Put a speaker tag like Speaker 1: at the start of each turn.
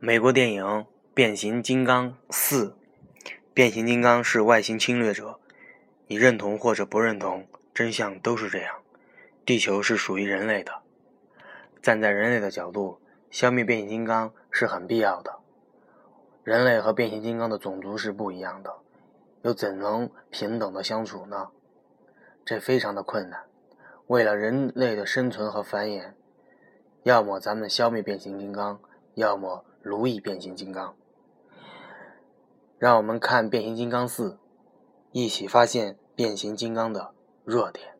Speaker 1: 美国电影《变形金刚四》，变形金刚是外星侵略者，你认同或者不认同，真相都是这样。地球是属于人类的，站在人类的角度，消灭变形金刚是很必要的。人类和变形金刚的种族是不一样的，又怎能平等的相处呢？这非常的困难。为了人类的生存和繁衍，要么咱们消灭变形金刚，要么。如意变形金刚，让我们看变形金刚四，一起发现变形金刚的弱点。